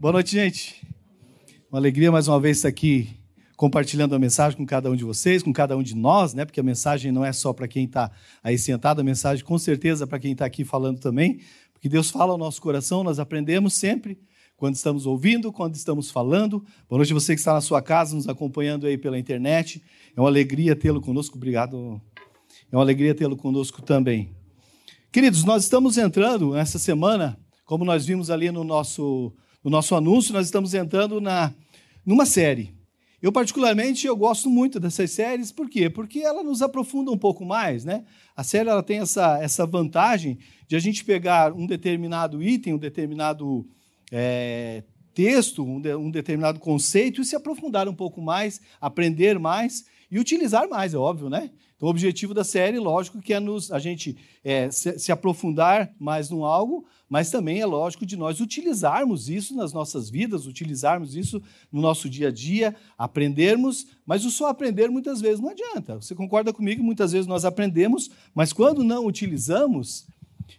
Boa noite, gente. Uma alegria mais uma vez estar aqui compartilhando a mensagem com cada um de vocês, com cada um de nós, né? Porque a mensagem não é só para quem está aí sentado, a mensagem com certeza para quem está aqui falando também, porque Deus fala ao nosso coração, nós aprendemos sempre quando estamos ouvindo, quando estamos falando. Boa noite você que está na sua casa, nos acompanhando aí pela internet. É uma alegria tê-lo conosco. Obrigado. É uma alegria tê-lo conosco também. Queridos, nós estamos entrando nessa semana, como nós vimos ali no nosso, no nosso anúncio, nós estamos entrando na, numa série. Eu, particularmente, eu gosto muito dessas séries, por quê? Porque ela nos aprofunda um pouco mais, né? A série ela tem essa, essa vantagem de a gente pegar um determinado item, um determinado é, texto, um, de, um determinado conceito e se aprofundar um pouco mais, aprender mais e utilizar mais, é óbvio, né? Então, o objetivo da série, lógico, que é nos, a gente é, se, se, aprofundar mais no algo, mas também é lógico de nós utilizarmos isso nas nossas vidas, utilizarmos isso no nosso dia a dia, aprendermos, mas o só aprender muitas vezes não adianta. Você concorda comigo? Muitas vezes nós aprendemos, mas quando não utilizamos,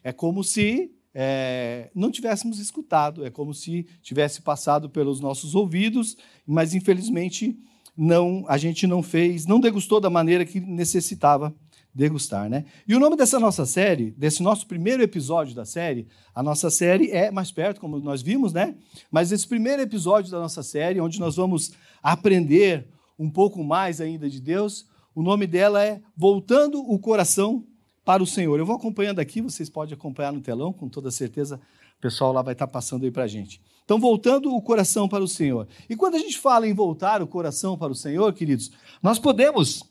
é como se é, não tivéssemos escutado, é como se tivesse passado pelos nossos ouvidos, mas infelizmente não, a gente não fez, não degustou da maneira que necessitava degustar, né? E o nome dessa nossa série, desse nosso primeiro episódio da série, a nossa série é mais perto, como nós vimos, né? Mas esse primeiro episódio da nossa série, onde nós vamos aprender um pouco mais ainda de Deus, o nome dela é Voltando o Coração para o Senhor. Eu vou acompanhando aqui, vocês podem acompanhar no telão, com toda certeza o pessoal lá vai estar passando aí para a gente. Então, voltando o coração para o Senhor. E quando a gente fala em voltar o coração para o Senhor, queridos, nós podemos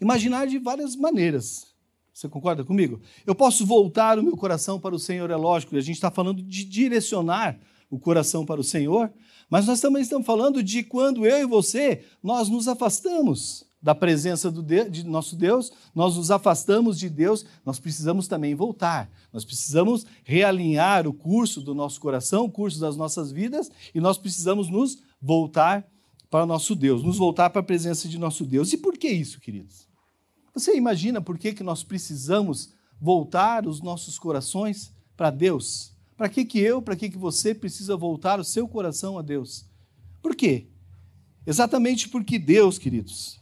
imaginar de várias maneiras. Você concorda comigo? Eu posso voltar o meu coração para o Senhor, é lógico, a gente está falando de direcionar o coração para o Senhor, mas nós também estamos falando de quando eu e você, nós nos afastamos da presença de, de nosso Deus, nós nos afastamos de Deus, nós precisamos também voltar. Nós precisamos realinhar o curso do nosso coração, o curso das nossas vidas, e nós precisamos nos voltar para nosso Deus, nos voltar para a presença de nosso Deus. E por que isso, queridos? Você imagina por que, que nós precisamos voltar os nossos corações para Deus? Para que, que eu, para que, que você precisa voltar o seu coração a Deus? Por quê? Exatamente porque Deus, queridos,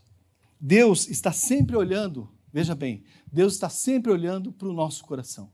Deus está sempre olhando, veja bem, Deus está sempre olhando para o nosso coração.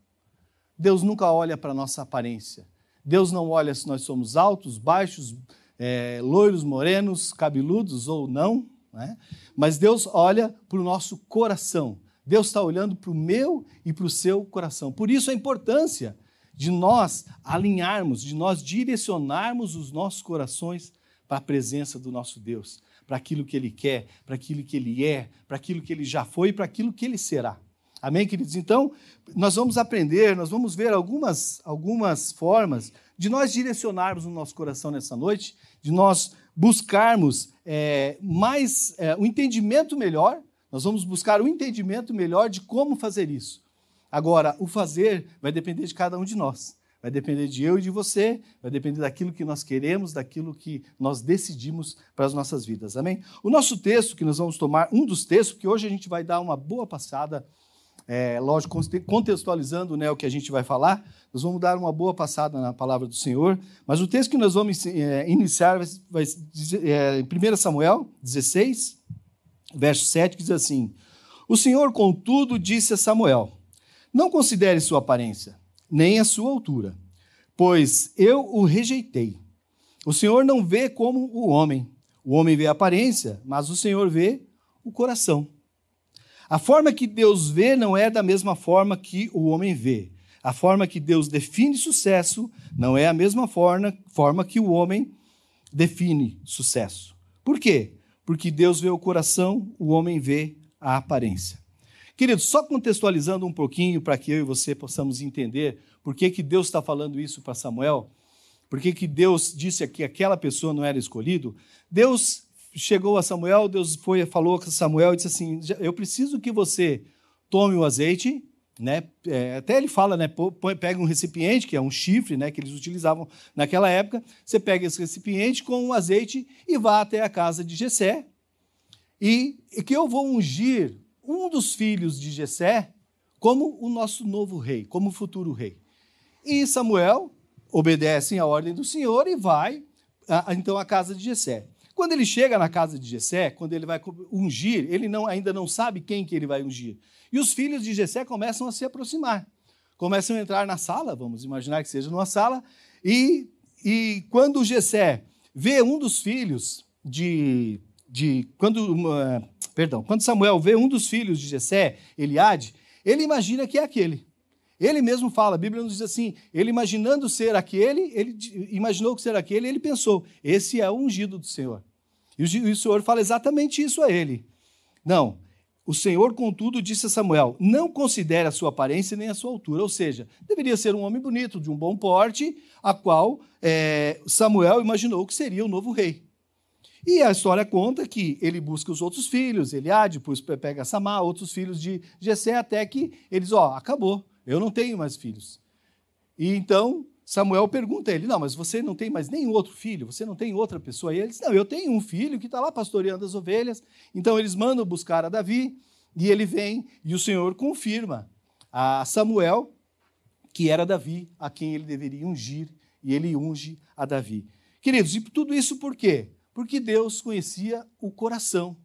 Deus nunca olha para a nossa aparência. Deus não olha se nós somos altos, baixos, é, loiros, morenos, cabeludos ou não, né? mas Deus olha para o nosso coração. Deus está olhando para o meu e para o seu coração. Por isso a importância de nós alinharmos, de nós direcionarmos os nossos corações para a presença do nosso Deus para aquilo que ele quer, para aquilo que ele é, para aquilo que ele já foi e para aquilo que ele será. Amém, queridos? Então, nós vamos aprender, nós vamos ver algumas, algumas formas de nós direcionarmos o nosso coração nessa noite, de nós buscarmos é, mais é, um entendimento melhor, nós vamos buscar um entendimento melhor de como fazer isso. Agora, o fazer vai depender de cada um de nós. Vai depender de eu e de você, vai depender daquilo que nós queremos, daquilo que nós decidimos para as nossas vidas. Amém? O nosso texto que nós vamos tomar, um dos textos, que hoje a gente vai dar uma boa passada, é, lógico, contextualizando né, o que a gente vai falar, nós vamos dar uma boa passada na palavra do Senhor, mas o texto que nós vamos é, iniciar vai, vai dizer, é, em 1 Samuel 16, verso 7, que diz assim: O Senhor, contudo, disse a Samuel: Não considere sua aparência nem a sua altura, pois eu o rejeitei. O Senhor não vê como o homem. O homem vê a aparência, mas o Senhor vê o coração. A forma que Deus vê não é da mesma forma que o homem vê. A forma que Deus define sucesso não é a mesma forma, forma que o homem define sucesso. Por quê? Porque Deus vê o coração, o homem vê a aparência. Queridos, só contextualizando um pouquinho para que eu e você possamos entender por que, que Deus está falando isso para Samuel, por que, que Deus disse que aquela pessoa não era escolhido. Deus chegou a Samuel, Deus foi falou com Samuel e disse assim: Eu preciso que você tome o azeite, né? É, até ele fala, né? Pega um recipiente, que é um chifre, né? Que eles utilizavam naquela época. Você pega esse recipiente com o azeite e vá até a casa de Jessé. E que eu vou ungir um dos filhos de Jessé como o nosso novo rei, como o futuro rei. E Samuel obedecem à ordem do Senhor e vai então à casa de Jessé. Quando ele chega na casa de Jessé, quando ele vai ungir, ele não, ainda não sabe quem que ele vai ungir. E os filhos de Jessé começam a se aproximar. Começam a entrar na sala, vamos imaginar que seja numa sala, e, e quando Jessé vê um dos filhos de, de quando uma, perdão, quando Samuel vê um dos filhos de Jessé, Eliade, ele imagina que é aquele. Ele mesmo fala, a Bíblia nos diz assim: ele imaginando ser aquele, ele imaginou que ser aquele, ele pensou: esse é o ungido do Senhor. E o Senhor fala exatamente isso a ele. Não, o Senhor, contudo, disse a Samuel: não considere a sua aparência nem a sua altura. Ou seja, deveria ser um homem bonito, de um bom porte, a qual é, Samuel imaginou que seria o novo rei. E a história conta que ele busca os outros filhos, Eliade, depois pega Samar, outros filhos de Jessé, até que eles, ó, acabou. Eu não tenho mais filhos. E então Samuel pergunta a ele: Não, mas você não tem mais nenhum outro filho? Você não tem outra pessoa? E ele diz: Não, eu tenho um filho que está lá pastoreando as ovelhas. Então eles mandam buscar a Davi e ele vem e o Senhor confirma a Samuel que era Davi a quem ele deveria ungir e ele unge a Davi. Queridos, e tudo isso por quê? Porque Deus conhecia o coração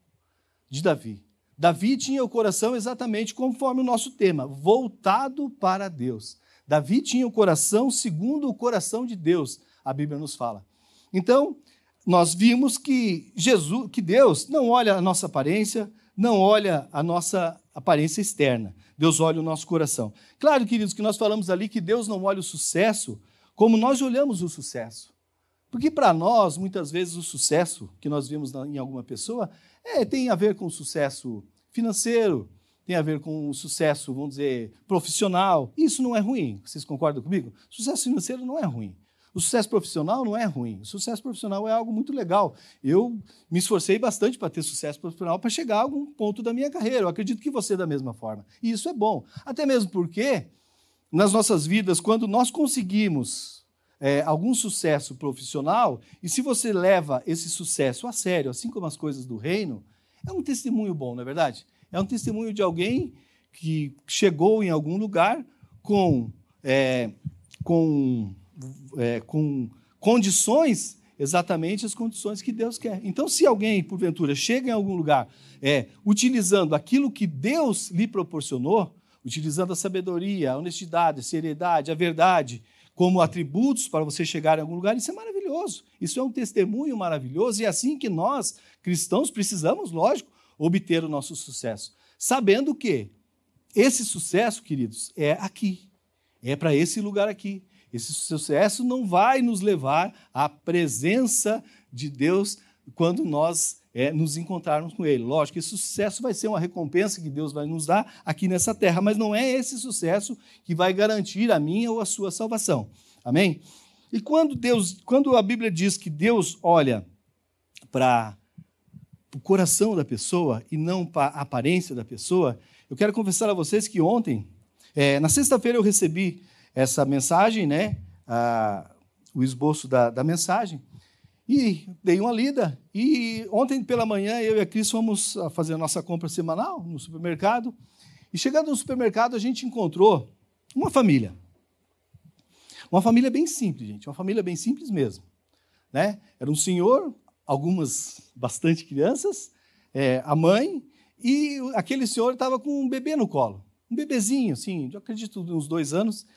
de Davi. Davi tinha o coração exatamente conforme o nosso tema, voltado para Deus. Davi tinha o coração segundo o coração de Deus, a Bíblia nos fala. Então, nós vimos que Jesus, que Deus não olha a nossa aparência, não olha a nossa aparência externa. Deus olha o nosso coração. Claro, queridos, que nós falamos ali que Deus não olha o sucesso como nós olhamos o sucesso. Porque para nós, muitas vezes, o sucesso que nós vimos em alguma pessoa é, tem a ver com sucesso financeiro, tem a ver com sucesso, vamos dizer, profissional. Isso não é ruim. Vocês concordam comigo? Sucesso financeiro não é ruim. O sucesso profissional não é ruim. O sucesso profissional é algo muito legal. Eu me esforcei bastante para ter sucesso profissional para chegar a algum ponto da minha carreira. Eu acredito que você da mesma forma. E isso é bom. Até mesmo porque nas nossas vidas, quando nós conseguimos é, algum sucesso profissional, e se você leva esse sucesso a sério, assim como as coisas do reino, é um testemunho bom, não é verdade? É um testemunho de alguém que chegou em algum lugar com, é, com, é, com condições, exatamente as condições que Deus quer. Então, se alguém, porventura, chega em algum lugar é, utilizando aquilo que Deus lhe proporcionou, utilizando a sabedoria, a honestidade, a seriedade, a verdade, como atributos para você chegar em algum lugar, isso é maravilhoso. Isso é um testemunho maravilhoso e é assim que nós, cristãos, precisamos, lógico, obter o nosso sucesso. Sabendo que esse sucesso, queridos, é aqui. É para esse lugar aqui. Esse sucesso não vai nos levar à presença de Deus quando nós é, nos encontrarmos com Ele. Lógico esse sucesso vai ser uma recompensa que Deus vai nos dar aqui nessa terra, mas não é esse sucesso que vai garantir a minha ou a sua salvação. Amém? E quando Deus, quando a Bíblia diz que Deus olha para o coração da pessoa e não para a aparência da pessoa, eu quero confessar a vocês que ontem, é, na sexta-feira, eu recebi essa mensagem, né? A, o esboço da, da mensagem. E dei uma lida. E ontem pela manhã eu e a Cris fomos fazer a nossa compra semanal no supermercado. E chegando no supermercado, a gente encontrou uma família. Uma família bem simples, gente. Uma família bem simples mesmo. Né? Era um senhor, algumas, bastante crianças, é, a mãe, e aquele senhor estava com um bebê no colo. Um bebezinho, assim, eu acredito, uns dois anos.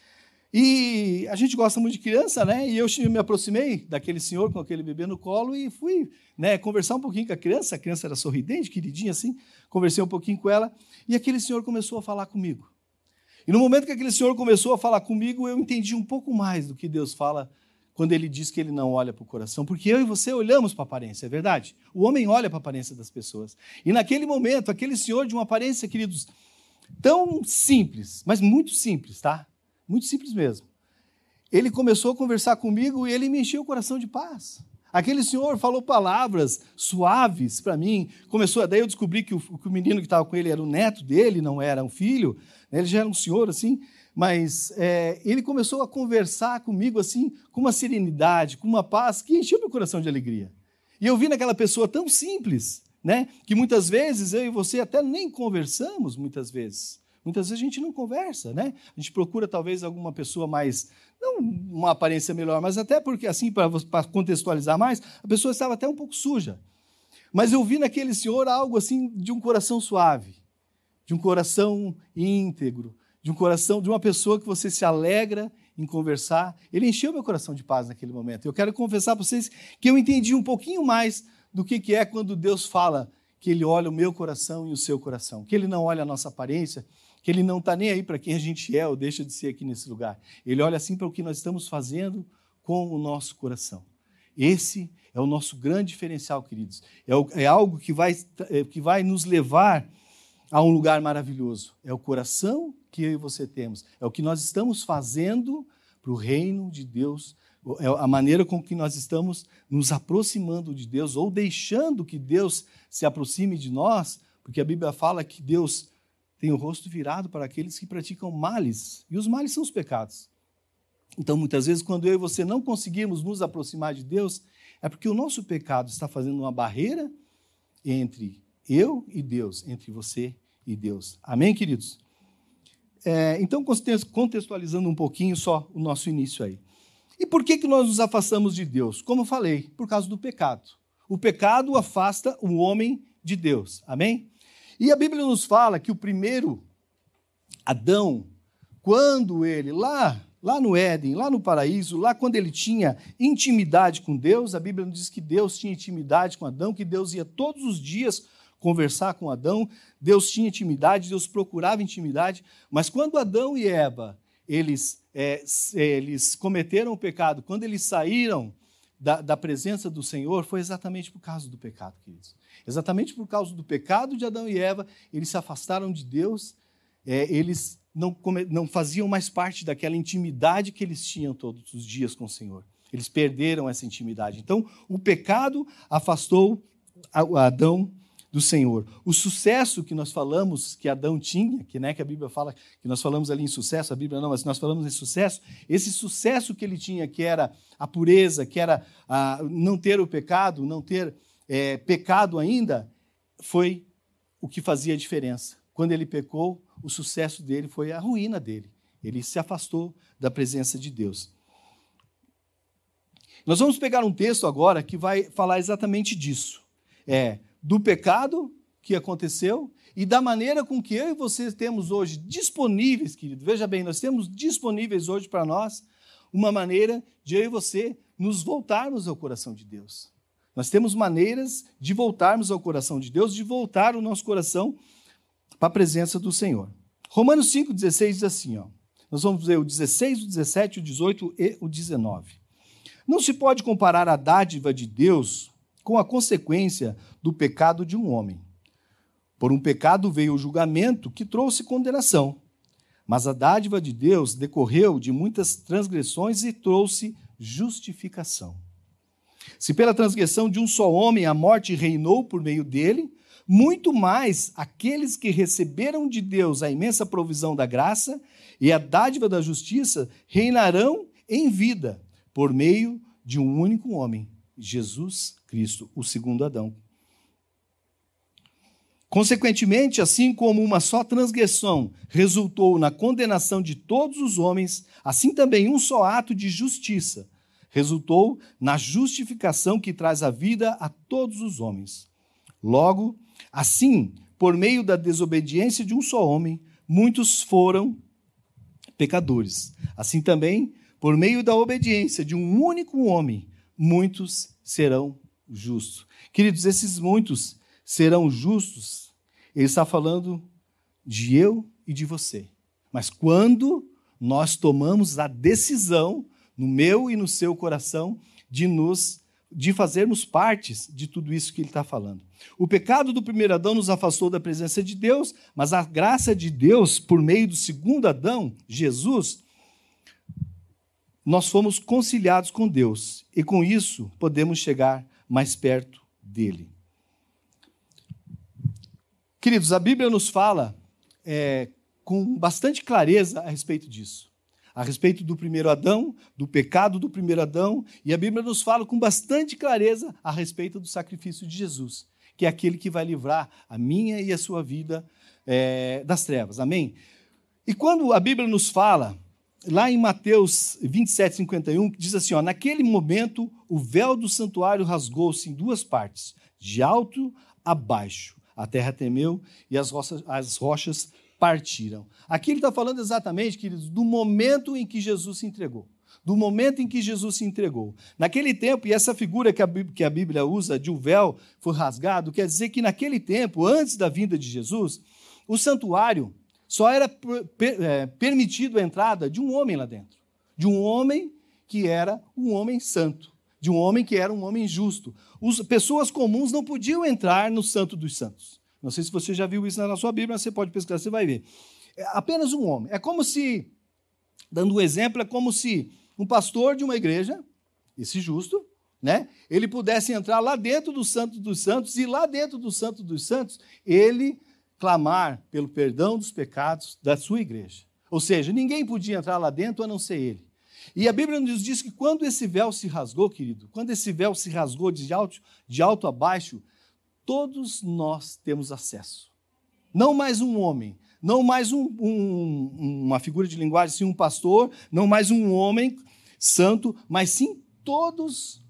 E a gente gosta muito de criança, né? E eu me aproximei daquele senhor com aquele bebê no colo e fui né, conversar um pouquinho com a criança. A criança era sorridente, queridinha assim. Conversei um pouquinho com ela e aquele senhor começou a falar comigo. E no momento que aquele senhor começou a falar comigo, eu entendi um pouco mais do que Deus fala quando ele diz que ele não olha para o coração, porque eu e você olhamos para a aparência, é verdade? O homem olha para a aparência das pessoas. E naquele momento, aquele senhor de uma aparência, queridos, tão simples, mas muito simples, tá? Muito simples mesmo. Ele começou a conversar comigo e ele me encheu o coração de paz. Aquele senhor falou palavras suaves para mim. Começou, daí eu descobri que o, que o menino que estava com ele era o neto dele, não era um filho. Né? Ele já era um senhor assim, mas é, ele começou a conversar comigo assim, com uma serenidade, com uma paz que encheu meu coração de alegria. E eu vi naquela pessoa tão simples, né, que muitas vezes eu e você até nem conversamos muitas vezes Muitas vezes a gente não conversa, né? A gente procura talvez alguma pessoa mais, não uma aparência melhor, mas até porque, assim, para contextualizar mais, a pessoa estava até um pouco suja. Mas eu vi naquele senhor algo assim de um coração suave, de um coração íntegro, de um coração, de uma pessoa que você se alegra em conversar. Ele encheu meu coração de paz naquele momento. Eu quero confessar para vocês que eu entendi um pouquinho mais do que, que é quando Deus fala que Ele olha o meu coração e o seu coração, que Ele não olha a nossa aparência, que Ele não está nem aí para quem a gente é ou deixa de ser aqui nesse lugar. Ele olha assim para o que nós estamos fazendo com o nosso coração. Esse é o nosso grande diferencial, queridos. É, é algo que vai, é, que vai nos levar a um lugar maravilhoso. É o coração que eu e você temos. É o que nós estamos fazendo para o reino de Deus é a maneira com que nós estamos nos aproximando de Deus ou deixando que Deus se aproxime de nós, porque a Bíblia fala que Deus tem o rosto virado para aqueles que praticam males, e os males são os pecados. Então, muitas vezes, quando eu e você não conseguimos nos aproximar de Deus, é porque o nosso pecado está fazendo uma barreira entre eu e Deus, entre você e Deus. Amém, queridos? É, então, contextualizando um pouquinho só o nosso início aí. E por que, que nós nos afastamos de Deus? Como eu falei, por causa do pecado. O pecado afasta o homem de Deus. Amém? E a Bíblia nos fala que o primeiro Adão, quando ele, lá, lá no Éden, lá no paraíso, lá quando ele tinha intimidade com Deus, a Bíblia nos diz que Deus tinha intimidade com Adão, que Deus ia todos os dias conversar com Adão, Deus tinha intimidade, Deus procurava intimidade, mas quando Adão e Eva, eles é, eles cometeram o pecado, quando eles saíram da, da, presença do Senhor, foi exatamente por causa do pecado, queridos. Exatamente por causa do pecado de Adão e Eva, eles se afastaram de Deus, é, eles não, não faziam mais parte daquela intimidade que eles tinham todos os dias com o Senhor. Eles perderam essa intimidade. Então, o pecado afastou Adão do Senhor. O sucesso que nós falamos que Adão tinha, que, né, que a Bíblia fala que nós falamos ali em sucesso, a Bíblia não, mas nós falamos em sucesso, esse sucesso que ele tinha, que era a pureza, que era a, não ter o pecado, não ter é, pecado ainda, foi o que fazia a diferença. Quando ele pecou, o sucesso dele foi a ruína dele. Ele se afastou da presença de Deus. Nós vamos pegar um texto agora que vai falar exatamente disso. É do pecado que aconteceu e da maneira com que eu e você temos hoje disponíveis, querido. Veja bem, nós temos disponíveis hoje para nós uma maneira de eu e você nos voltarmos ao coração de Deus. Nós temos maneiras de voltarmos ao coração de Deus, de voltar o nosso coração para a presença do Senhor. Romanos 5,16 diz assim: ó, nós vamos ver o 16, o 17, o 18 e o 19. Não se pode comparar a dádiva de Deus com a consequência do pecado de um homem. Por um pecado veio o julgamento que trouxe condenação, mas a dádiva de Deus decorreu de muitas transgressões e trouxe justificação. Se pela transgressão de um só homem a morte reinou por meio dele, muito mais aqueles que receberam de Deus a imensa provisão da graça e a dádiva da justiça reinarão em vida por meio de um único homem, Jesus Cristo, o segundo Adão. Consequentemente, assim como uma só transgressão resultou na condenação de todos os homens, assim também um só ato de justiça resultou na justificação que traz a vida a todos os homens. Logo, assim, por meio da desobediência de um só homem, muitos foram pecadores. Assim também, por meio da obediência de um único homem, muitos serão justos. Queridos, esses muitos serão justos, ele está falando de eu e de você. Mas quando nós tomamos a decisão, no meu e no seu coração, de nos de fazermos partes de tudo isso que ele está falando. O pecado do primeiro Adão nos afastou da presença de Deus, mas a graça de Deus, por meio do segundo Adão, Jesus, nós fomos conciliados com Deus e com isso podemos chegar mais perto dele. Queridos, a Bíblia nos fala é, com bastante clareza a respeito disso. A respeito do primeiro Adão, do pecado do primeiro Adão, e a Bíblia nos fala com bastante clareza a respeito do sacrifício de Jesus, que é aquele que vai livrar a minha e a sua vida é, das trevas. Amém? E quando a Bíblia nos fala, lá em Mateus 27, 51, diz assim: ó, naquele momento o véu do santuário rasgou-se em duas partes, de alto a baixo. A terra temeu e as rochas, as rochas partiram. Aqui ele está falando exatamente, queridos, do momento em que Jesus se entregou do momento em que Jesus se entregou. Naquele tempo, e essa figura que a, que a Bíblia usa de um véu foi rasgado, quer dizer que naquele tempo, antes da vinda de Jesus, o santuário só era per, é, permitido a entrada de um homem lá dentro. De um homem que era um homem santo. De um homem que era um homem justo. As pessoas comuns não podiam entrar no Santo dos Santos. Não sei se você já viu isso na sua Bíblia, mas você pode pesquisar, você vai ver. É apenas um homem. É como se, dando um exemplo, é como se um pastor de uma igreja, esse justo, né? Ele pudesse entrar lá dentro do Santo dos Santos e lá dentro do Santo dos Santos ele clamar pelo perdão dos pecados da sua igreja. Ou seja, ninguém podia entrar lá dentro a não ser ele. E a Bíblia nos diz que quando esse véu se rasgou, querido, quando esse véu se rasgou de alto, de alto a baixo, todos nós temos acesso. Não mais um homem, não mais um, um, uma figura de linguagem, sim um pastor, não mais um homem santo, mas sim todos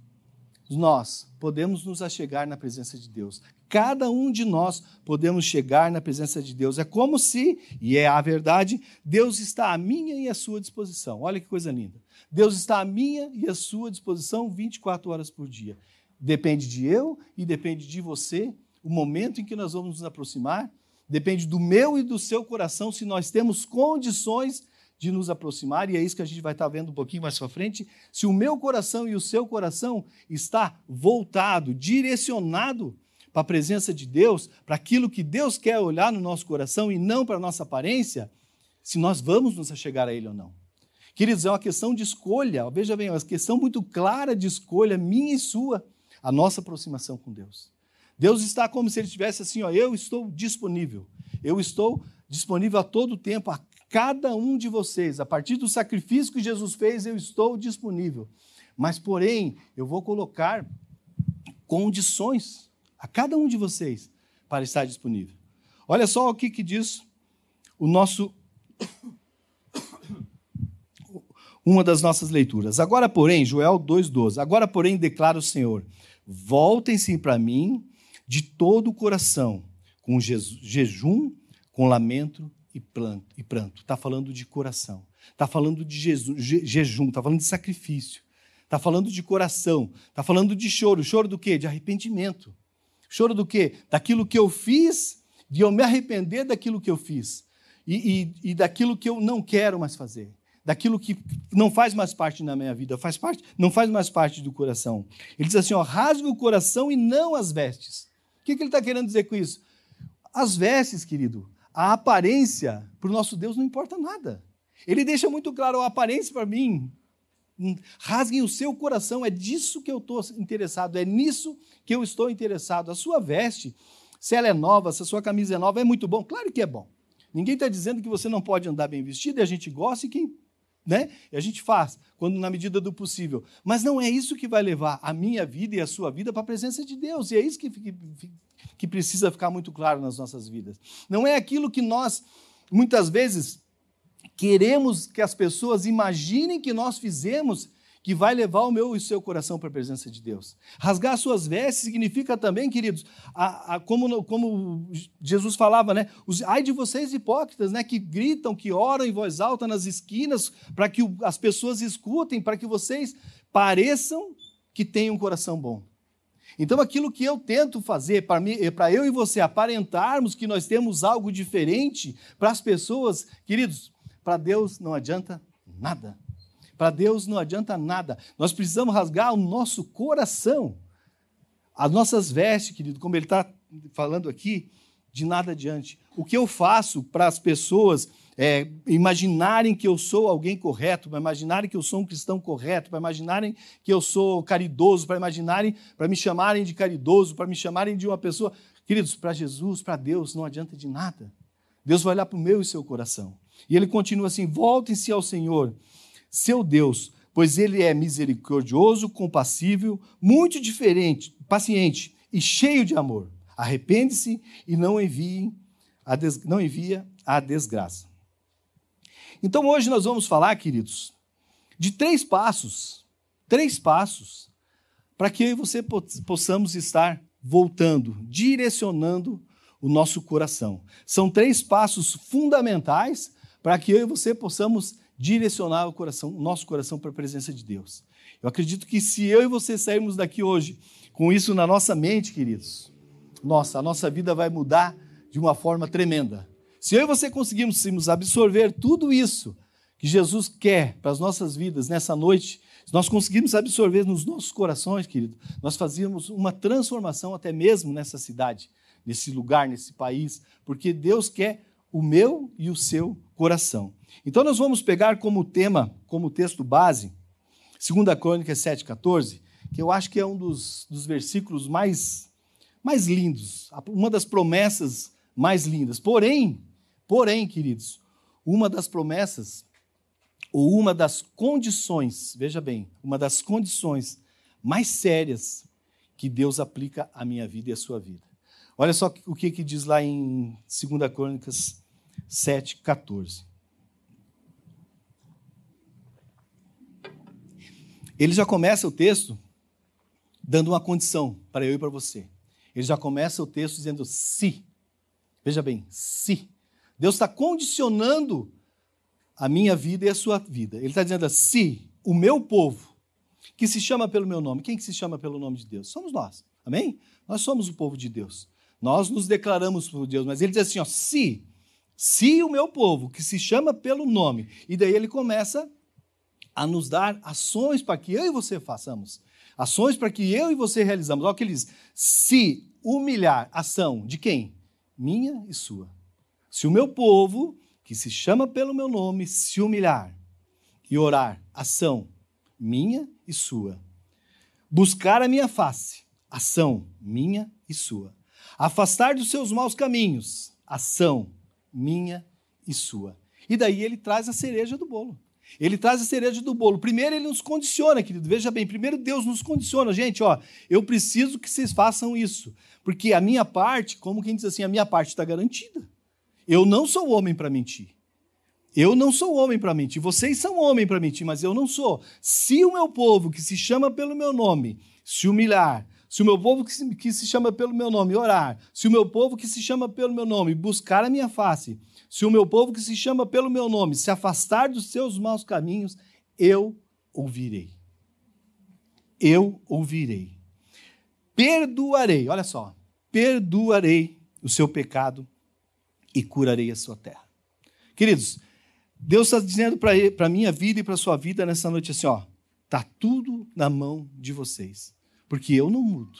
nós podemos nos achegar na presença de Deus. Cada um de nós podemos chegar na presença de Deus. É como se, e é a verdade, Deus está à minha e à sua disposição. Olha que coisa linda. Deus está à minha e à sua disposição 24 horas por dia. Depende de eu e depende de você o momento em que nós vamos nos aproximar. Depende do meu e do seu coração se nós temos condições de nos aproximar, e é isso que a gente vai estar vendo um pouquinho mais para frente. Se o meu coração e o seu coração está voltado, direcionado para a presença de Deus, para aquilo que Deus quer olhar no nosso coração e não para a nossa aparência, se nós vamos nos chegar a Ele ou não. Queridos, é uma questão de escolha, veja bem, é uma questão muito clara de escolha, minha e sua, a nossa aproximação com Deus. Deus está como se Ele estivesse assim, ó, eu estou disponível, eu estou disponível a todo tempo, a cada um de vocês, a partir do sacrifício que Jesus fez, eu estou disponível. Mas, porém, eu vou colocar condições a cada um de vocês para estar disponível. Olha só o que, que diz o nosso. Uma das nossas leituras. Agora, porém, Joel 2,12. Agora, porém, declara o Senhor: voltem-se para mim de todo o coração, com jejum, com lamento e, e pranto. Está falando de coração. Está falando de jejum, está falando de sacrifício. Está falando de coração. Está falando de choro. Choro do quê? De arrependimento. Choro do quê? Daquilo que eu fiz, de eu me arrepender daquilo que eu fiz. E, e, e daquilo que eu não quero mais fazer. Daquilo que não faz mais parte da minha vida, faz parte, não faz mais parte do coração. Ele diz assim: ó, rasgue o coração e não as vestes. O que, que ele está querendo dizer com isso? As vestes, querido, a aparência para o nosso Deus não importa nada. Ele deixa muito claro a aparência para mim. Rasguem o seu coração, é disso que eu estou interessado, é nisso que eu estou interessado. A sua veste, se ela é nova, se a sua camisa é nova, é muito bom. Claro que é bom. Ninguém está dizendo que você não pode andar bem vestido e a gente gosta e quem né? E a gente faz, quando na medida do possível. Mas não é isso que vai levar a minha vida e a sua vida para a presença de Deus. E é isso que, que, que precisa ficar muito claro nas nossas vidas. Não é aquilo que nós, muitas vezes, queremos que as pessoas imaginem que nós fizemos que vai levar o meu e o seu coração para a presença de Deus. Rasgar suas vestes significa também, queridos, a, a, como, como, Jesus falava, né? Os, ai de vocês hipócritas, né? Que gritam, que oram em voz alta nas esquinas para que o, as pessoas escutem, para que vocês pareçam que têm um coração bom. Então, aquilo que eu tento fazer para eu e você aparentarmos que nós temos algo diferente para as pessoas, queridos, para Deus não adianta nada. Para Deus não adianta nada. Nós precisamos rasgar o nosso coração. As nossas vestes, querido, como ele está falando aqui, de nada adiante. O que eu faço para as pessoas é, imaginarem que eu sou alguém correto, para imaginarem que eu sou um cristão correto, para imaginarem que eu sou caridoso, para imaginarem, para me chamarem de caridoso, para me chamarem de uma pessoa. Queridos, para Jesus, para Deus, não adianta de nada. Deus vai olhar para o meu e seu coração. E ele continua assim: voltem-se ao Senhor, seu Deus, pois ele é misericordioso, compassível, muito diferente, paciente e cheio de amor. Arrepende-se e não enviem a des... não envia a desgraça. Então hoje nós vamos falar, queridos, de três passos, três passos, para que eu e você possamos estar voltando, direcionando o nosso coração. São três passos fundamentais para que eu e você possamos direcionar o coração, nosso coração para a presença de Deus. Eu acredito que se eu e você sairmos daqui hoje com isso na nossa mente, queridos, nossa, a nossa vida vai mudar de uma forma tremenda. Se eu e você conseguirmos absorver tudo isso que Jesus quer para as nossas vidas nessa noite, se nós conseguirmos absorver nos nossos corações, querido, nós fazíamos uma transformação até mesmo nessa cidade, nesse lugar, nesse país, porque Deus quer o meu e o seu coração. Então nós vamos pegar como tema, como texto base, 2 Crônicas 7,14, que eu acho que é um dos, dos versículos mais, mais lindos, uma das promessas mais lindas. Porém, porém, queridos, uma das promessas, ou uma das condições, veja bem, uma das condições mais sérias que Deus aplica à minha vida e à sua vida. Olha só o que, que diz lá em 2 Crônicas 7, 14. Ele já começa o texto dando uma condição para eu e para você. Ele já começa o texto dizendo se. Veja bem, se. Deus está condicionando a minha vida e a sua vida. Ele está dizendo se o meu povo, que se chama pelo meu nome, quem que se chama pelo nome de Deus? Somos nós. Amém? Nós somos o povo de Deus. Nós nos declaramos por Deus, mas ele diz assim, ó, se, se o meu povo, que se chama pelo nome, e daí ele começa a nos dar ações para que eu e você façamos. Ações para que eu e você realizamos. Olha o que ele diz. Se humilhar, ação de quem? Minha e sua. Se o meu povo, que se chama pelo meu nome, se humilhar e orar, ação minha e sua. Buscar a minha face, ação minha e sua. Afastar dos seus maus caminhos, ação minha e sua. E daí ele traz a cereja do bolo. Ele traz a cereja do bolo. Primeiro, ele nos condiciona, querido. Veja bem, primeiro Deus nos condiciona. Gente, ó, eu preciso que vocês façam isso. Porque a minha parte, como quem diz assim, a minha parte está garantida. Eu não sou homem para mentir. Eu não sou homem para mentir. Vocês são homem para mentir, mas eu não sou. Se o meu povo, que se chama pelo meu nome, se humilhar, se o meu povo que se, que se chama pelo meu nome orar, se o meu povo que se chama pelo meu nome buscar a minha face, se o meu povo que se chama pelo meu nome se afastar dos seus maus caminhos, eu ouvirei. Eu ouvirei. Perdoarei, olha só, perdoarei o seu pecado e curarei a sua terra. Queridos, Deus está dizendo para a minha vida e para a sua vida nessa noite assim: ó, está tudo na mão de vocês, porque eu não mudo.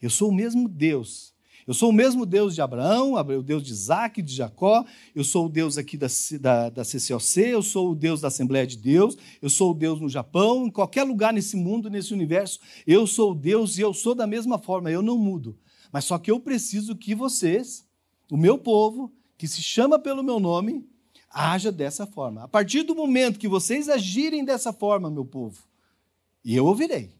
Eu sou o mesmo Deus eu sou o mesmo Deus de Abraão, o Deus de Isaac, de Jacó, eu sou o Deus aqui da, da, da CCOC, eu sou o Deus da Assembleia de Deus, eu sou o Deus no Japão, em qualquer lugar nesse mundo, nesse universo, eu sou o Deus e eu sou da mesma forma, eu não mudo. Mas só que eu preciso que vocês, o meu povo, que se chama pelo meu nome, haja dessa forma. A partir do momento que vocês agirem dessa forma, meu povo, e eu ouvirei.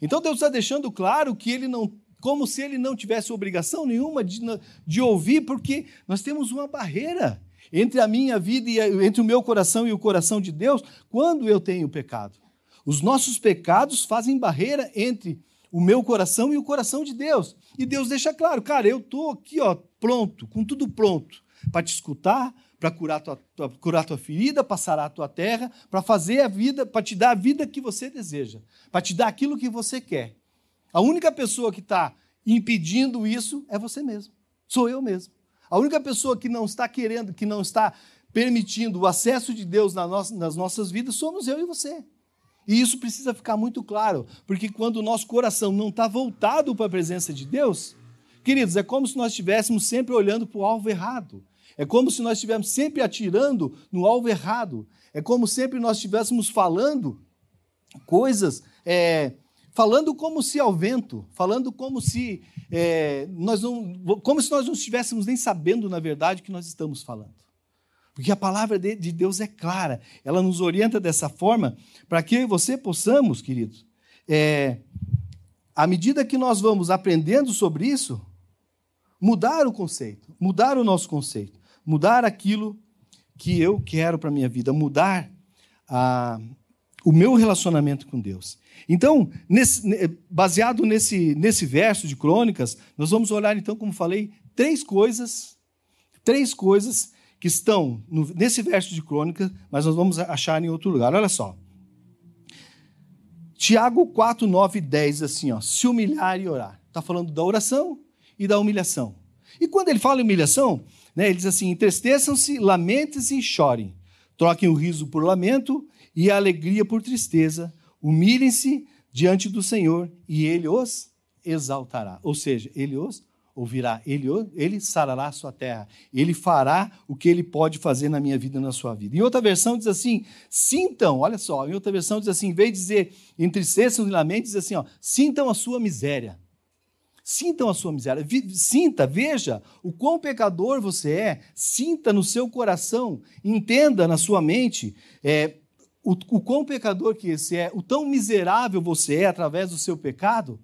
Então Deus está deixando claro que Ele não como se ele não tivesse obrigação nenhuma de, de ouvir, porque nós temos uma barreira entre a minha vida e entre o meu coração e o coração de Deus quando eu tenho pecado. Os nossos pecados fazem barreira entre o meu coração e o coração de Deus. E Deus deixa claro, cara, eu estou aqui, ó, pronto, com tudo pronto, para te escutar, para curar tua, tua, curar tua ferida, para sarar a tua terra, para fazer a vida, para te dar a vida que você deseja, para te dar aquilo que você quer. A única pessoa que está impedindo isso é você mesmo. Sou eu mesmo. A única pessoa que não está querendo, que não está permitindo o acesso de Deus nas nossas vidas somos eu e você. E isso precisa ficar muito claro, porque quando o nosso coração não está voltado para a presença de Deus, queridos, é como se nós estivéssemos sempre olhando para o alvo errado. É como se nós estivéssemos sempre atirando no alvo errado. É como sempre nós estivéssemos falando coisas é, falando como se ao vento, falando como se é, nós não, como se nós não estivéssemos nem sabendo na verdade o que nós estamos falando. Porque a palavra de, de Deus é clara, ela nos orienta dessa forma para que eu e você possamos, queridos, é, à medida que nós vamos aprendendo sobre isso, mudar o conceito, mudar o nosso conceito, mudar aquilo que eu quero para a minha vida, mudar a, o meu relacionamento com Deus. Então, nesse, baseado nesse, nesse verso de Crônicas, nós vamos olhar, então, como falei, três coisas, três coisas que estão no, nesse verso de Crônicas, mas nós vamos achar em outro lugar. Olha só. Tiago 4, 9 e 10, assim, ó, se humilhar e orar. Está falando da oração e da humilhação. E quando ele fala em humilhação, né, ele diz assim: entristeçam-se, lamentem-se e chorem. Troquem o riso por lamento e a alegria por tristeza. Humilhem-se diante do Senhor e ele os exaltará. Ou seja, ele os ouvirá, ele, ele sarará a sua terra, ele fará o que ele pode fazer na minha vida na sua vida. Em outra versão diz assim: sintam, olha só, em outra versão diz assim, em vez de dizer entristeçam e lamentem, diz assim: ó, sintam a sua miséria. Sintam a sua miséria. Sinta, veja o quão pecador você é. Sinta no seu coração, entenda na sua mente é, o, o quão pecador que esse é, o tão miserável você é através do seu pecado.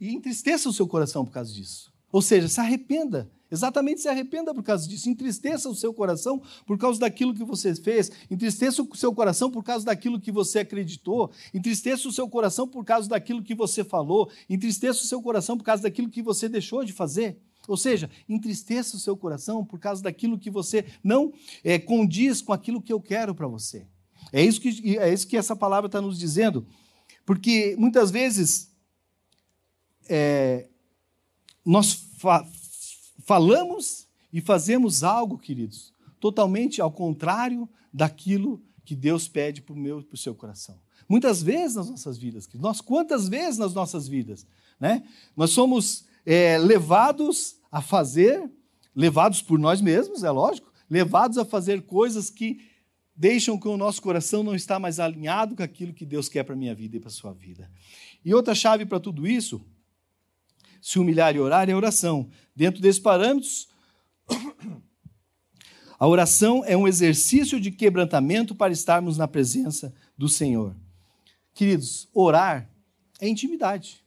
E entristeça o seu coração por causa disso. Ou seja, se arrependa Exatamente se arrependa por causa disso. Entristeça o seu coração por causa daquilo que você fez. Entristeça o seu coração por causa daquilo que você acreditou. Entristeça o seu coração por causa daquilo que você falou. Entristeça o seu coração por causa daquilo que você deixou de fazer. Ou seja, entristeça o seu coração por causa daquilo que você não é, condiz com aquilo que eu quero para você. É isso que, é isso que essa palavra está nos dizendo. Porque muitas vezes é, nós falamos e fazemos algo, queridos, totalmente ao contrário daquilo que Deus pede para o meu para o seu coração. Muitas vezes nas nossas vidas, nós quantas vezes nas nossas vidas, né? Nós somos é, levados a fazer, levados por nós mesmos, é lógico, levados a fazer coisas que deixam que o nosso coração não está mais alinhado com aquilo que Deus quer para a minha vida e para a sua vida. E outra chave para tudo isso se humilhar e orar é oração. Dentro desses parâmetros, a oração é um exercício de quebrantamento para estarmos na presença do Senhor. Queridos, orar é intimidade.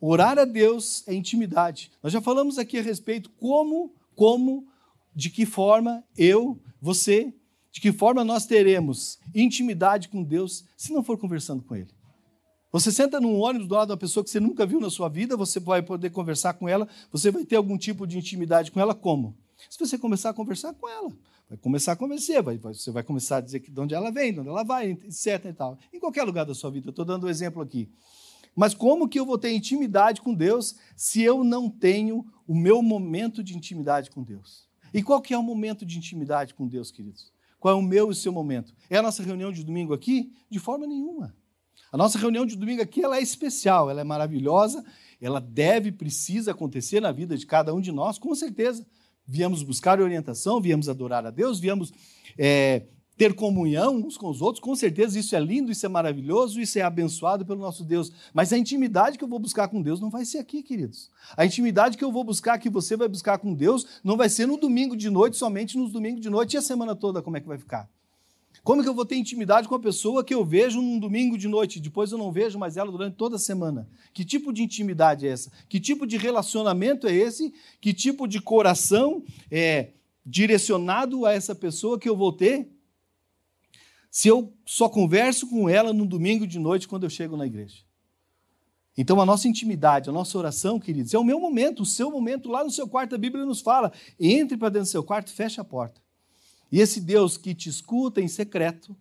Orar a Deus é intimidade. Nós já falamos aqui a respeito como, como, de que forma eu, você, de que forma nós teremos intimidade com Deus se não for conversando com Ele. Você senta num ônibus do lado de uma pessoa que você nunca viu na sua vida, você vai poder conversar com ela, você vai ter algum tipo de intimidade com ela, como? Se você começar a conversar com ela, vai começar a convencer, vai, você vai começar a dizer que de onde ela vem, de onde ela vai, etc. E tal. Em qualquer lugar da sua vida, estou dando um exemplo aqui. Mas como que eu vou ter intimidade com Deus se eu não tenho o meu momento de intimidade com Deus? E qual que é o momento de intimidade com Deus, queridos? Qual é o meu e o seu momento? É a nossa reunião de domingo aqui? De forma nenhuma. A nossa reunião de domingo aqui ela é especial, ela é maravilhosa, ela deve, precisa acontecer na vida de cada um de nós, com certeza. Viemos buscar orientação, viemos adorar a Deus, viemos é, ter comunhão uns com os outros, com certeza isso é lindo, isso é maravilhoso, isso é abençoado pelo nosso Deus. Mas a intimidade que eu vou buscar com Deus não vai ser aqui, queridos. A intimidade que eu vou buscar, que você vai buscar com Deus, não vai ser no domingo de noite, somente nos domingos de noite e a semana toda, como é que vai ficar? Como que eu vou ter intimidade com a pessoa que eu vejo num domingo de noite, depois eu não vejo mais ela durante toda a semana? Que tipo de intimidade é essa? Que tipo de relacionamento é esse? Que tipo de coração é direcionado a essa pessoa que eu vou ter? Se eu só converso com ela no domingo de noite quando eu chego na igreja. Então, a nossa intimidade, a nossa oração, queridos, é o meu momento, o seu momento. Lá no seu quarto, a Bíblia nos fala: entre para dentro do seu quarto, feche a porta. E esse Deus que te escuta em secreto,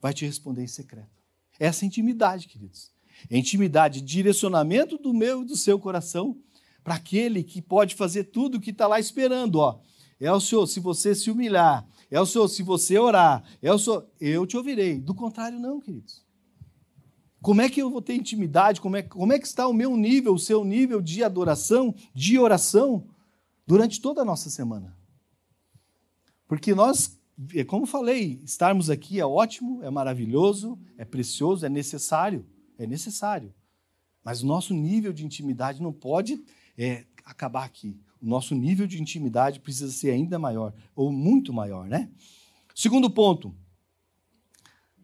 vai te responder em secreto. Essa é intimidade, queridos. É intimidade, direcionamento do meu e do seu coração para aquele que pode fazer tudo o que está lá esperando. Ó. É o Senhor, se você se humilhar. É o Senhor, se você orar. É o Senhor, eu te ouvirei. Do contrário, não, queridos. Como é que eu vou ter intimidade? Como é, como é que está o meu nível, o seu nível de adoração, de oração, durante toda a nossa semana? Porque nós, é como falei, estarmos aqui é ótimo, é maravilhoso, é precioso, é necessário. É necessário. Mas o nosso nível de intimidade não pode é, acabar aqui. O nosso nível de intimidade precisa ser ainda maior, ou muito maior, né? Segundo ponto.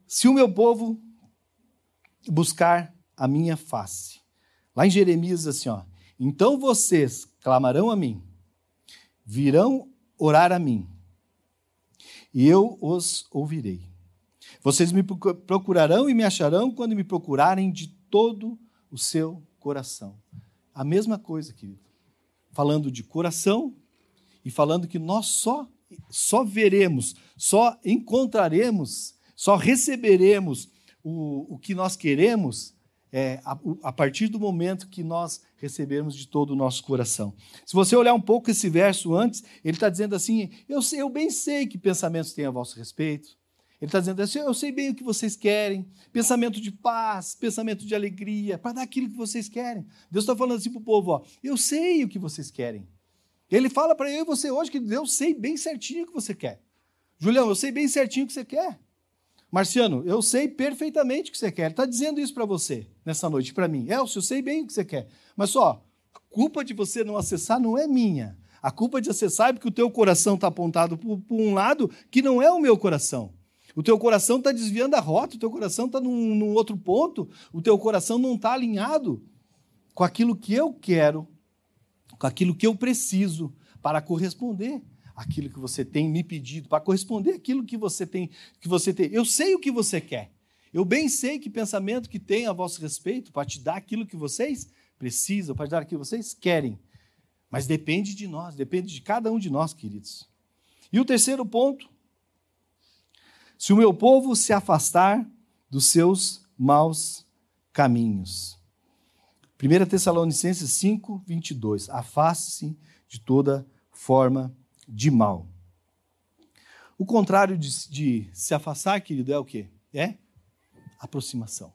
Se o meu povo buscar a minha face. Lá em Jeremias, assim, ó. Então vocês clamarão a mim, virão orar a mim, e eu os ouvirei. Vocês me procurarão e me acharão quando me procurarem de todo o seu coração. A mesma coisa, querido. Falando de coração e falando que nós só só veremos, só encontraremos, só receberemos o, o que nós queremos é, a, a, partir do momento que nós recebermos de todo o nosso coração. Se você olhar um pouco esse verso antes, ele está dizendo assim: eu, sei, eu bem sei que pensamentos têm a vosso respeito, ele está dizendo assim: eu sei bem o que vocês querem, pensamento de paz, pensamento de alegria, para dar aquilo que vocês querem. Deus está falando assim para o povo: ó, eu sei o que vocês querem. Ele fala para eu e você hoje que eu sei bem certinho o que você quer. Julião, eu sei bem certinho o que você quer. Marciano, eu sei perfeitamente o que você quer. Está dizendo isso para você nessa noite, para mim. Elcio, eu sei bem o que você quer. Mas só, a culpa de você não acessar não é minha. A culpa de acessar é porque o teu coração está apontado para um lado que não é o meu coração. O teu coração está desviando a rota, o teu coração está num, num, outro ponto, o teu coração não está alinhado com aquilo que eu quero, com aquilo que eu preciso para corresponder aquilo que você tem me pedido, para corresponder aquilo que você tem, que você tem. Eu sei o que você quer. Eu bem sei que pensamento que tem a vosso respeito para te dar aquilo que vocês precisam, para te dar aquilo que vocês querem. Mas depende de nós, depende de cada um de nós, queridos. E o terceiro ponto se o meu povo se afastar dos seus maus caminhos. 1 Tessalonicenses 5, 22. Afaste-se de toda forma de mal. O contrário de, de, se afastar, querido, é o quê? É aproximação.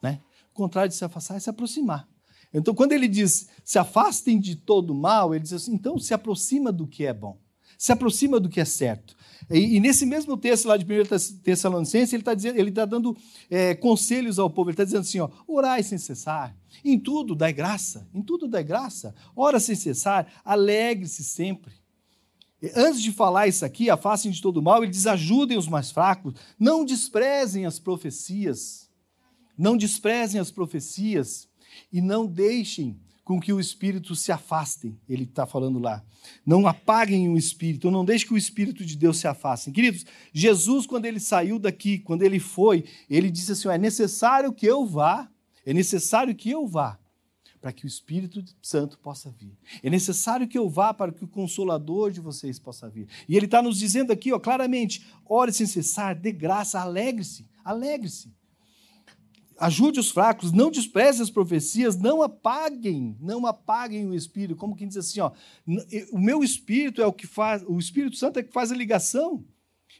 Né? O contrário de se afastar é se aproximar. Então, quando ele diz se afastem de todo mal, ele diz assim, então se aproxima do que é bom, se aproxima do que é certo. E, e, nesse mesmo texto lá de 1 Tessalonicenses, ele está ele está dando é, conselhos ao povo. Ele está dizendo assim: ó, orai sem cessar, em tudo dai graça, em tudo dai graça, ora sem cessar, alegre-se sempre. E antes de falar isso aqui, afastem de todo mal, ele diz: ajudem os mais fracos, não desprezem as profecias, não desprezem as profecias e não deixem com que o espírito se afastem, ele está falando lá. Não apaguem o espírito, não deixe que o espírito de Deus se afaste. Queridos, Jesus, quando ele saiu daqui, quando ele foi, ele disse assim: é necessário que eu vá, é necessário que eu vá, para que o Espírito Santo possa vir. É necessário que eu vá para que o Consolador de vocês possa vir. E ele está nos dizendo aqui, ó, claramente: ore sem cessar, dê graça, alegre-se, alegre-se ajude os fracos, não despreze as profecias, não apaguem, não apaguem o espírito, como quem diz assim, ó, o meu espírito é o que faz, o Espírito Santo é que faz a ligação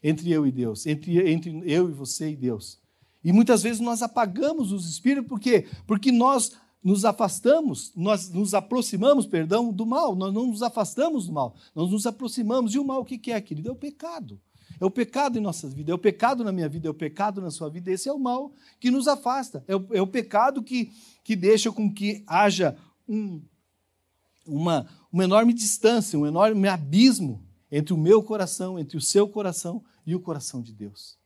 entre eu e Deus, entre, entre eu e você e Deus. E muitas vezes nós apagamos os espíritos, por quê? Porque nós nos afastamos, nós nos aproximamos, perdão, do mal, nós não nos afastamos do mal, nós nos aproximamos. E o mal o que é, querido? É o pecado. É o pecado em nossas vidas, é o pecado na minha vida, é o pecado na sua vida. Esse é o mal que nos afasta. É o, é o pecado que, que deixa com que haja um, uma, uma enorme distância, um enorme abismo entre o meu coração, entre o seu coração e o coração de Deus.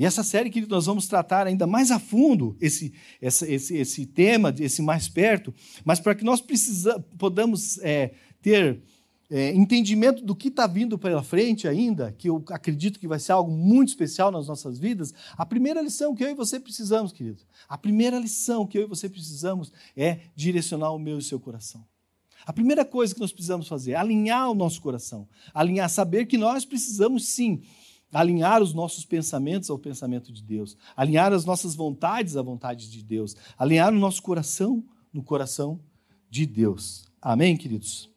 E essa série que nós vamos tratar ainda mais a fundo esse, esse, esse, esse tema, esse mais perto, mas para que nós precisa, podamos é, ter é, entendimento do que está vindo pela frente ainda, que eu acredito que vai ser algo muito especial nas nossas vidas, a primeira lição que eu e você precisamos, querido, a primeira lição que eu e você precisamos é direcionar o meu e o seu coração. A primeira coisa que nós precisamos fazer é alinhar o nosso coração, alinhar, saber que nós precisamos sim alinhar os nossos pensamentos ao pensamento de Deus, alinhar as nossas vontades à vontade de Deus, alinhar o nosso coração no coração de Deus. Amém, queridos?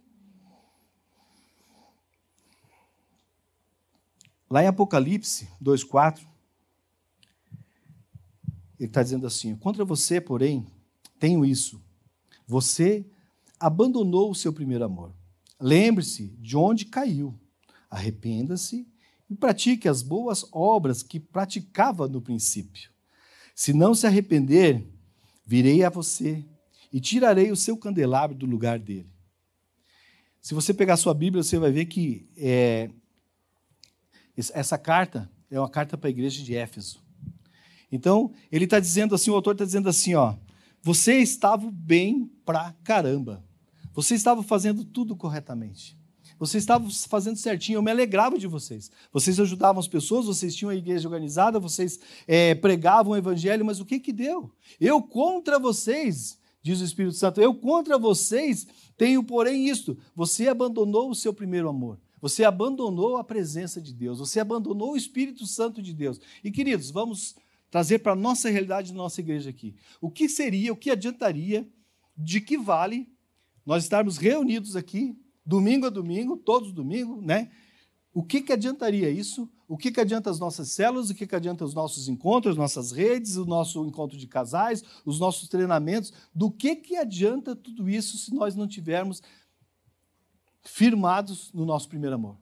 Lá em Apocalipse 2,4, ele está dizendo assim: Contra você, porém, tenho isso. Você abandonou o seu primeiro amor. Lembre-se de onde caiu. Arrependa-se e pratique as boas obras que praticava no princípio. Se não se arrepender, virei a você e tirarei o seu candelabro do lugar dele. Se você pegar sua Bíblia, você vai ver que é, essa carta é uma carta para a igreja de Éfeso. Então, ele está dizendo assim, o autor está dizendo assim, ó, você estava bem pra caramba. Você estava fazendo tudo corretamente. Você estava fazendo certinho, eu me alegrava de vocês. Vocês ajudavam as pessoas, vocês tinham a igreja organizada, vocês é, pregavam o evangelho, mas o que que deu? Eu contra vocês, diz o Espírito Santo, eu contra vocês tenho, porém, isto: você abandonou o seu primeiro amor. Você abandonou a presença de Deus, você abandonou o Espírito Santo de Deus. E, queridos, vamos trazer para a nossa realidade da nossa igreja aqui. O que seria, o que adiantaria, de que vale nós estarmos reunidos aqui, domingo a domingo, todos domingo, né? O que, que adiantaria isso? O que, que adianta as nossas células? O que, que adianta os nossos encontros, nossas redes, o nosso encontro de casais, os nossos treinamentos? Do que, que adianta tudo isso se nós não tivermos firmados no nosso primeiro amor.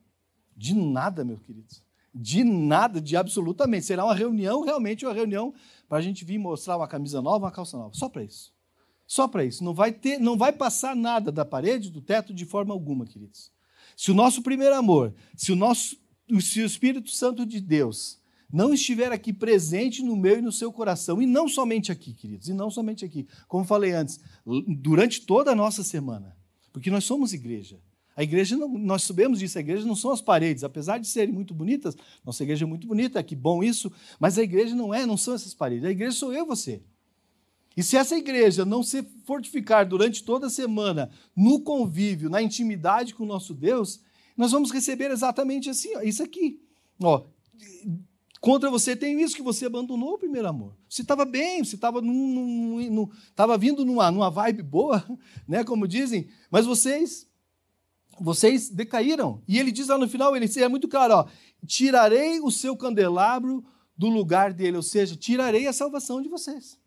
De nada, meus queridos. De nada, de absolutamente. Será uma reunião, realmente uma reunião, para a gente vir mostrar uma camisa nova, uma calça nova. Só para isso. Só para isso. Não vai ter, não vai passar nada da parede, do teto, de forma alguma, queridos. Se o nosso primeiro amor, se o nosso, se o Espírito Santo de Deus não estiver aqui presente no meu e no seu coração, e não somente aqui, queridos, e não somente aqui, como falei antes, durante toda a nossa semana, porque nós somos igreja. A igreja, não, nós sabemos disso, a igreja não são as paredes, apesar de serem muito bonitas, nossa igreja é muito bonita, que bom isso, mas a igreja não é, não são essas paredes, a igreja sou eu e você. E se essa igreja não se fortificar durante toda a semana no convívio, na intimidade com o nosso Deus, nós vamos receber exatamente assim, ó, isso aqui. Ó, contra você tem isso que você abandonou o primeiro amor. Você estava bem, você estava num, num, num, vindo numa, numa vibe boa, né, como dizem, mas vocês vocês decaíram. E ele diz lá no final, ele é muito claro, ó, tirarei o seu candelabro do lugar dele, ou seja, tirarei a salvação de vocês.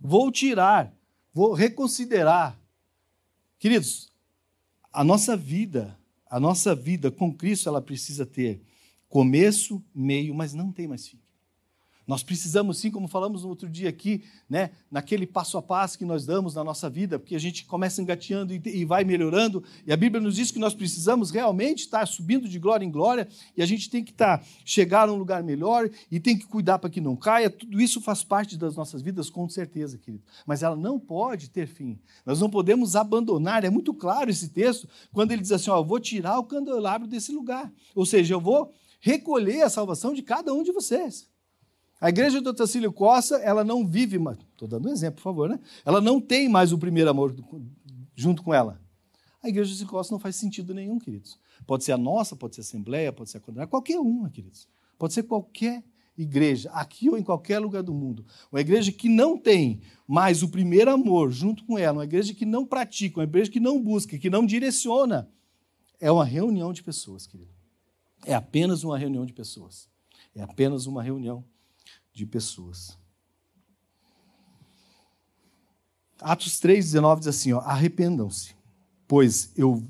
Vou tirar, vou reconsiderar. Queridos, a nossa vida, a nossa vida com Cristo, ela precisa ter começo, meio, mas não tem mais fim. Nós precisamos, sim, como falamos no outro dia aqui, né, naquele passo a passo que nós damos na nossa vida, porque a gente começa engateando e, e vai melhorando, e a Bíblia nos diz que nós precisamos realmente estar subindo de glória em glória, e a gente tem que estar, chegar a um lugar melhor, e tem que cuidar para que não caia, tudo isso faz parte das nossas vidas, com certeza, querido. Mas ela não pode ter fim. Nós não podemos abandonar, é muito claro esse texto, quando ele diz assim: ó, eu vou tirar o candelabro desse lugar. Ou seja, eu vou recolher a salvação de cada um de vocês. A igreja do Otacílio Costa, ela não vive mais, estou dando um exemplo, por favor, né? Ela não tem mais o primeiro amor junto com ela. A igreja do Otacílio Costa não faz sentido nenhum, queridos. Pode ser a nossa, pode ser a Assembleia, pode ser a Condenada, qualquer uma, queridos. Pode ser qualquer igreja, aqui ou em qualquer lugar do mundo. Uma igreja que não tem mais o primeiro amor junto com ela, uma igreja que não pratica, uma igreja que não busca, que não direciona, é uma reunião de pessoas, querido. É apenas uma reunião de pessoas. É apenas uma reunião de pessoas. Atos 3,19 diz assim: arrependam-se, pois eu.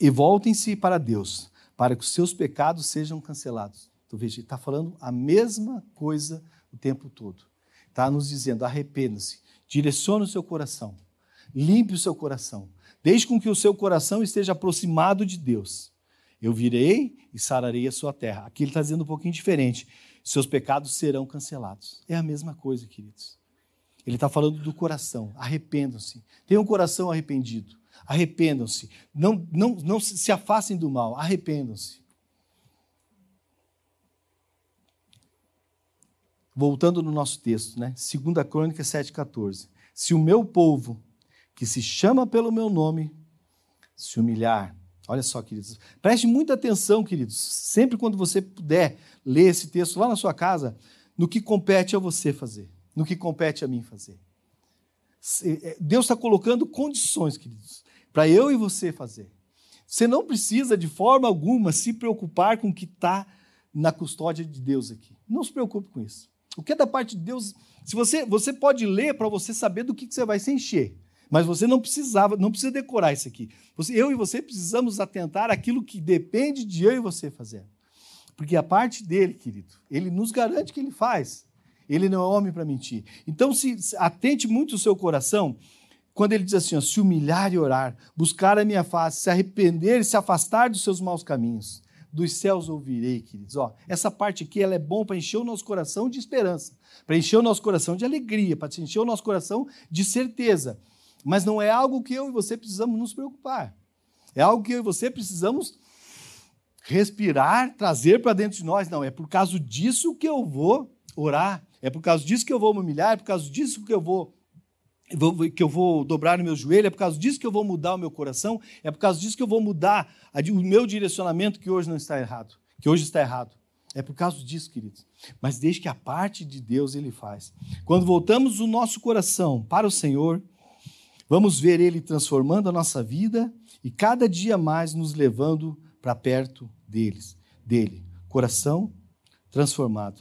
E voltem-se para Deus, para que os seus pecados sejam cancelados. Então, veja, está falando a mesma coisa o tempo todo. Está nos dizendo: arrependa-se, direcione o seu coração, limpe o seu coração, deixe com que o seu coração esteja aproximado de Deus. Eu virei e sararei a sua terra. Aqui ele está dizendo um pouquinho diferente seus pecados serão cancelados. É a mesma coisa, queridos. Ele está falando do coração. Arrependam-se. Tenham um coração arrependido. Arrependam-se. Não, não, não se afastem do mal. Arrependam-se. Voltando no nosso texto, né? 2 Crônica 7,14. Se o meu povo, que se chama pelo meu nome, se humilhar, Olha só, queridos. Preste muita atenção, queridos. Sempre quando você puder ler esse texto lá na sua casa, no que compete a você fazer, no que compete a mim fazer. É, Deus está colocando condições, queridos, para eu e você fazer. Você não precisa, de forma alguma, se preocupar com o que está na custódia de Deus aqui. Não se preocupe com isso. O que é da parte de Deus, se você, você pode ler para você saber do que, que você vai se encher. Mas você não precisava, não precisa decorar isso aqui. Você, eu e você precisamos atentar aquilo que depende de eu e você fazer. Porque a parte dele, querido, ele nos garante que ele faz. Ele não é homem para mentir. Então, se, atente muito o seu coração quando ele diz assim: ó, se humilhar e orar, buscar a minha face, se arrepender e se afastar dos seus maus caminhos. dos céus ouvirei, queridos. Ó, essa parte aqui ela é bom para encher o nosso coração de esperança, para encher o nosso coração de alegria, para encher o nosso coração de certeza. Mas não é algo que eu e você precisamos nos preocupar. É algo que eu e você precisamos respirar, trazer para dentro de nós. Não, é por causa disso que eu vou orar, é por causa disso que eu vou me humilhar, é por causa disso que eu vou que eu vou dobrar o meu joelho, é por causa disso que eu vou mudar o meu coração, é por causa disso que eu vou mudar o meu direcionamento que hoje não está errado, que hoje está errado. É por causa disso, queridos. Mas desde que a parte de Deus ele faz. Quando voltamos o nosso coração para o Senhor, vamos ver ele transformando a nossa vida e cada dia mais nos levando para perto deles, dele. Coração transformado.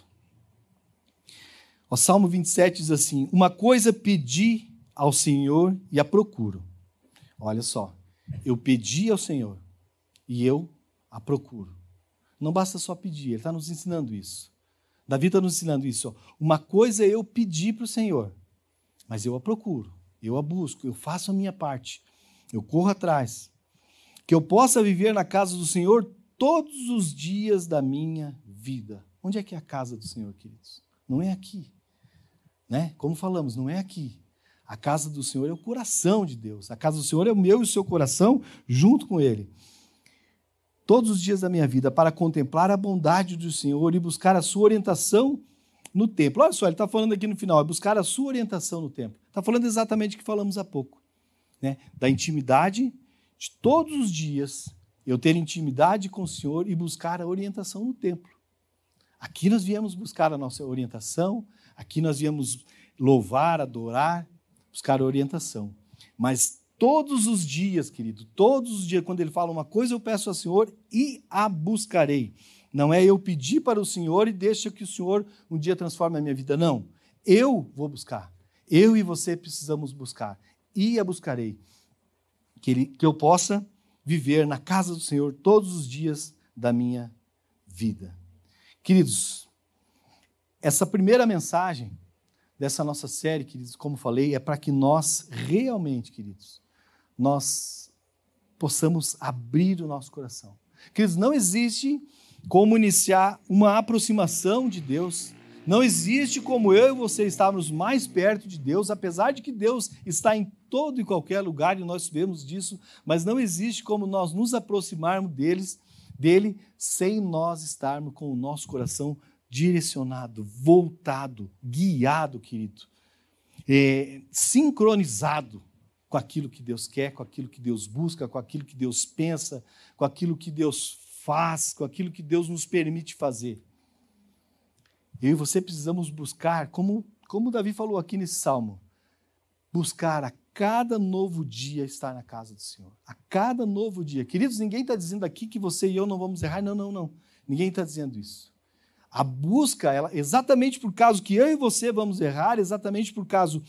O Salmo 27 diz assim: Uma coisa pedi ao Senhor e a procuro. Olha só, eu pedi ao Senhor e eu a procuro. Não basta só pedir, ele está nos ensinando isso. Davi está nos ensinando isso. Ó. Uma coisa eu pedir para o Senhor, mas eu a procuro, eu a busco, eu faço a minha parte, eu corro atrás. Que eu possa viver na casa do Senhor todos os dias da minha vida. Onde é que é a casa do Senhor, queridos? Não é aqui. Né? Como falamos, não é aqui. A casa do Senhor é o coração de Deus. A casa do Senhor é o meu e o seu coração junto com Ele. Todos os dias da minha vida, para contemplar a bondade do Senhor e buscar a sua orientação no templo. Olha só, ele está falando aqui no final, é buscar a sua orientação no templo. Está falando exatamente o que falamos há pouco. Né? Da intimidade de todos os dias, eu ter intimidade com o Senhor e buscar a orientação no templo. Aqui nós viemos buscar a nossa orientação, aqui nós viemos louvar, adorar, buscar orientação. Mas todos os dias, querido, todos os dias, quando ele fala uma coisa, eu peço ao Senhor e a buscarei. Não é eu pedir para o Senhor e deixa que o Senhor um dia transforme a minha vida. Não. Eu vou buscar. Eu e você precisamos buscar. E a buscarei. Que, ele, que eu possa viver na casa do Senhor todos os dias da minha vida. Queridos, essa primeira mensagem dessa nossa série, queridos, como falei, é para que nós realmente, queridos, nós possamos abrir o nosso coração. Queridos, não existe como iniciar uma aproximação de Deus. Não existe como eu e você estarmos mais perto de Deus, apesar de que Deus está em todo e qualquer lugar e nós sabemos disso, mas não existe como nós nos aproximarmos deles, dele sem nós estarmos com o nosso coração direcionado, voltado, guiado, querido, é, sincronizado com aquilo que Deus quer, com aquilo que Deus busca, com aquilo que Deus pensa, com aquilo que Deus faz, com aquilo que Deus nos permite fazer. Eu e você precisamos buscar, como, como Davi falou aqui nesse salmo, buscar a cada novo dia estar na casa do Senhor. A cada novo dia. Queridos, ninguém está dizendo aqui que você e eu não vamos errar. Não, não, não. Ninguém está dizendo isso. A busca, ela, exatamente por causa que eu e você vamos errar, exatamente por causa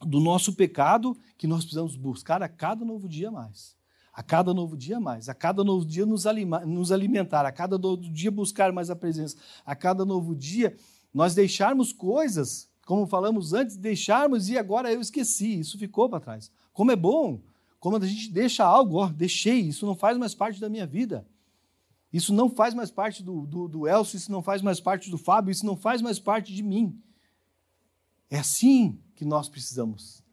do nosso pecado, que nós precisamos buscar a cada novo dia mais. A cada novo dia mais, a cada novo dia nos, nos alimentar, a cada novo dia buscar mais a presença, a cada novo dia nós deixarmos coisas, como falamos antes, deixarmos e agora eu esqueci, isso ficou para trás. Como é bom, como a gente deixa algo, ó, deixei, isso não faz mais parte da minha vida. Isso não faz mais parte do, do, do Elcio, isso não faz mais parte do Fábio, isso não faz mais parte de mim. É assim que nós precisamos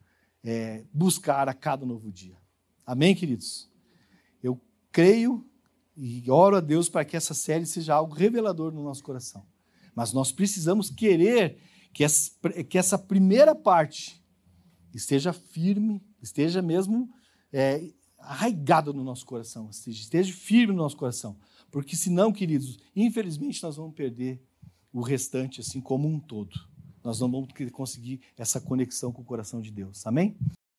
é, buscar a cada novo dia. Amém, queridos? Creio e oro a Deus para que essa série seja algo revelador no nosso coração. Mas nós precisamos querer que essa, que essa primeira parte esteja firme, esteja mesmo é, arraigada no nosso coração, esteja firme no nosso coração. Porque senão, queridos, infelizmente nós vamos perder o restante assim como um todo. Nós não vamos conseguir essa conexão com o coração de Deus. Amém?